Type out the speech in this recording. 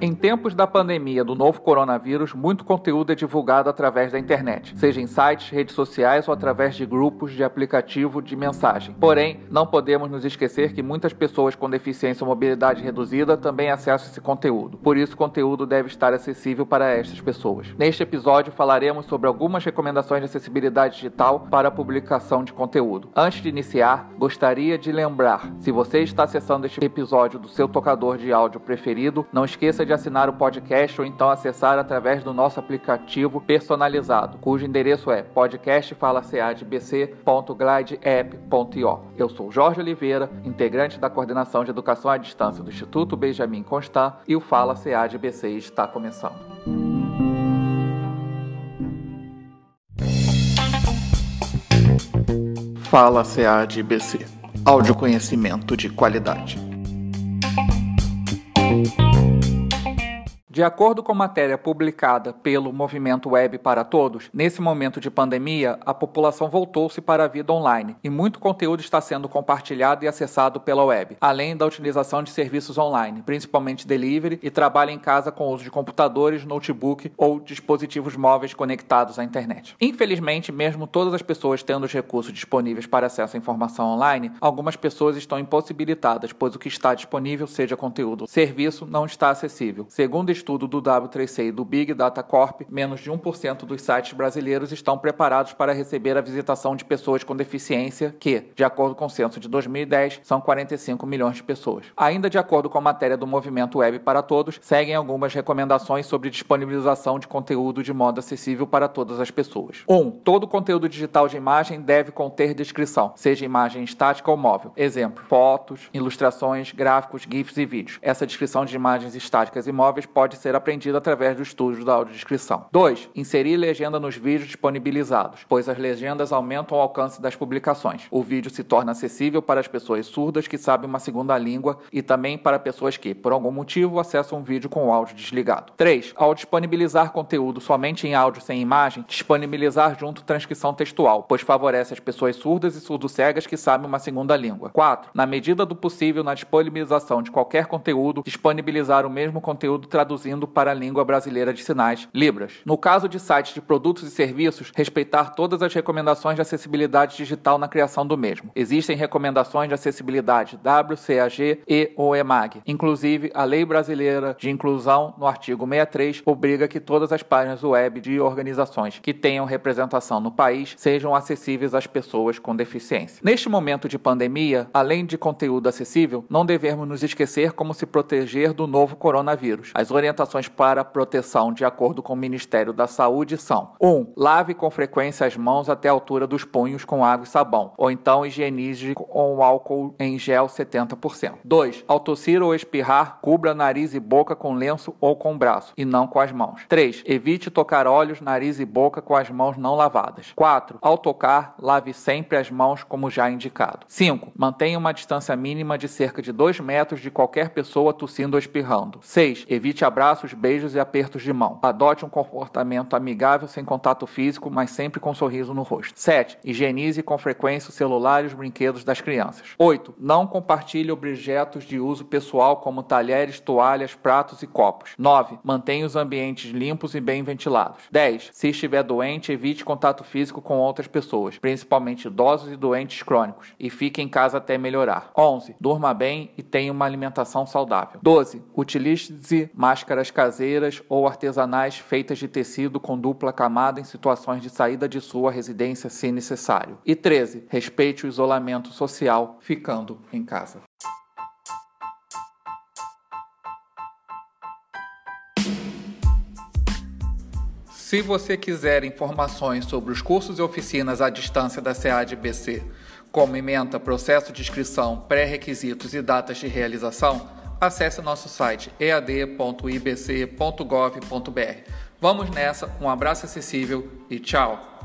Em tempos da pandemia do novo coronavírus, muito conteúdo é divulgado através da internet, seja em sites, redes sociais ou através de grupos de aplicativo de mensagem. Porém, não podemos nos esquecer que muitas pessoas com deficiência ou mobilidade reduzida também acessam esse conteúdo. Por isso, o conteúdo deve estar acessível para estas pessoas. Neste episódio, falaremos sobre algumas recomendações de acessibilidade digital para a publicação de conteúdo. Antes de iniciar, gostaria de lembrar: se você está acessando este episódio do seu tocador de áudio preferido, não esqueça de assinar o podcast ou então acessar através do nosso aplicativo personalizado, cujo endereço é podcastfalaceadbc.glideapp.io. Eu sou Jorge Oliveira, integrante da coordenação de educação à distância do Instituto Benjamin Constant e o Fala CADBC está começando. Fala CADBC. Áudio conhecimento de qualidade. De acordo com matéria publicada pelo Movimento Web para Todos, nesse momento de pandemia, a população voltou-se para a vida online e muito conteúdo está sendo compartilhado e acessado pela web, além da utilização de serviços online, principalmente delivery e trabalho em casa com uso de computadores, notebook ou dispositivos móveis conectados à internet. Infelizmente, mesmo todas as pessoas tendo os recursos disponíveis para acesso à informação online, algumas pessoas estão impossibilitadas, pois o que está disponível, seja conteúdo serviço, não está acessível. Segundo estudo do W3C e do Big Data Corp, menos de 1% dos sites brasileiros estão preparados para receber a visitação de pessoas com deficiência, que, de acordo com o censo de 2010, são 45 milhões de pessoas. Ainda de acordo com a matéria do Movimento Web para Todos, seguem algumas recomendações sobre disponibilização de conteúdo de modo acessível para todas as pessoas. 1. Um, todo conteúdo digital de imagem deve conter descrição, seja imagem estática ou móvel. Exemplo: fotos, ilustrações, gráficos, GIFs e vídeos. Essa descrição de imagens estáticas e móveis pode ser aprendido através do estudo da audiodescrição. 2. Inserir legenda nos vídeos disponibilizados, pois as legendas aumentam o alcance das publicações. O vídeo se torna acessível para as pessoas surdas que sabem uma segunda língua e também para pessoas que, por algum motivo, acessam um vídeo com o áudio desligado. 3. Ao disponibilizar conteúdo somente em áudio sem imagem, disponibilizar junto transcrição textual, pois favorece as pessoas surdas e surdo-cegas que sabem uma segunda língua. 4. Na medida do possível, na disponibilização de qualquer conteúdo, disponibilizar o mesmo conteúdo traduzido traduzindo para a língua brasileira de sinais, Libras. No caso de sites de produtos e serviços, respeitar todas as recomendações de acessibilidade digital na criação do mesmo. Existem recomendações de acessibilidade WCAG e ou EMAG. Inclusive, a Lei Brasileira de Inclusão, no artigo 63, obriga que todas as páginas web de organizações que tenham representação no país sejam acessíveis às pessoas com deficiência. Neste momento de pandemia, além de conteúdo acessível, não devemos nos esquecer como se proteger do novo coronavírus. As orientações orientações para proteção de acordo com o Ministério da Saúde são: 1. Um, lave com frequência as mãos até a altura dos punhos com água e sabão, ou então higienize com álcool em gel 70%. 2. Ao tossir ou espirrar, cubra nariz e boca com lenço ou com braço, e não com as mãos. 3. Evite tocar olhos, nariz e boca com as mãos não lavadas. 4. Ao tocar, lave sempre as mãos como já indicado. 5. Mantenha uma distância mínima de cerca de 2 metros de qualquer pessoa tossindo ou espirrando. 6. Evite abraços abraços, beijos e apertos de mão. Adote um comportamento amigável sem contato físico, mas sempre com um sorriso no rosto. 7. Higienize com frequência o celular e os brinquedos das crianças. 8. Não compartilhe objetos de uso pessoal como talheres, toalhas, pratos e copos. 9. Mantenha os ambientes limpos e bem ventilados. 10. Se estiver doente, evite contato físico com outras pessoas, principalmente idosos e doentes crônicos, e fique em casa até melhorar. 11. Durma bem e tenha uma alimentação saudável. 12. Utilize máscara máscaras caseiras ou artesanais feitas de tecido com dupla camada em situações de saída de sua residência se necessário. E 13. Respeite o isolamento social ficando em casa. Se você quiser informações sobre os cursos e oficinas à distância da CADBC, como ementa, processo de inscrição, pré-requisitos e datas de realização, acesse nosso site ead.ibc.gov.br. Vamos nessa, um abraço acessível e tchau!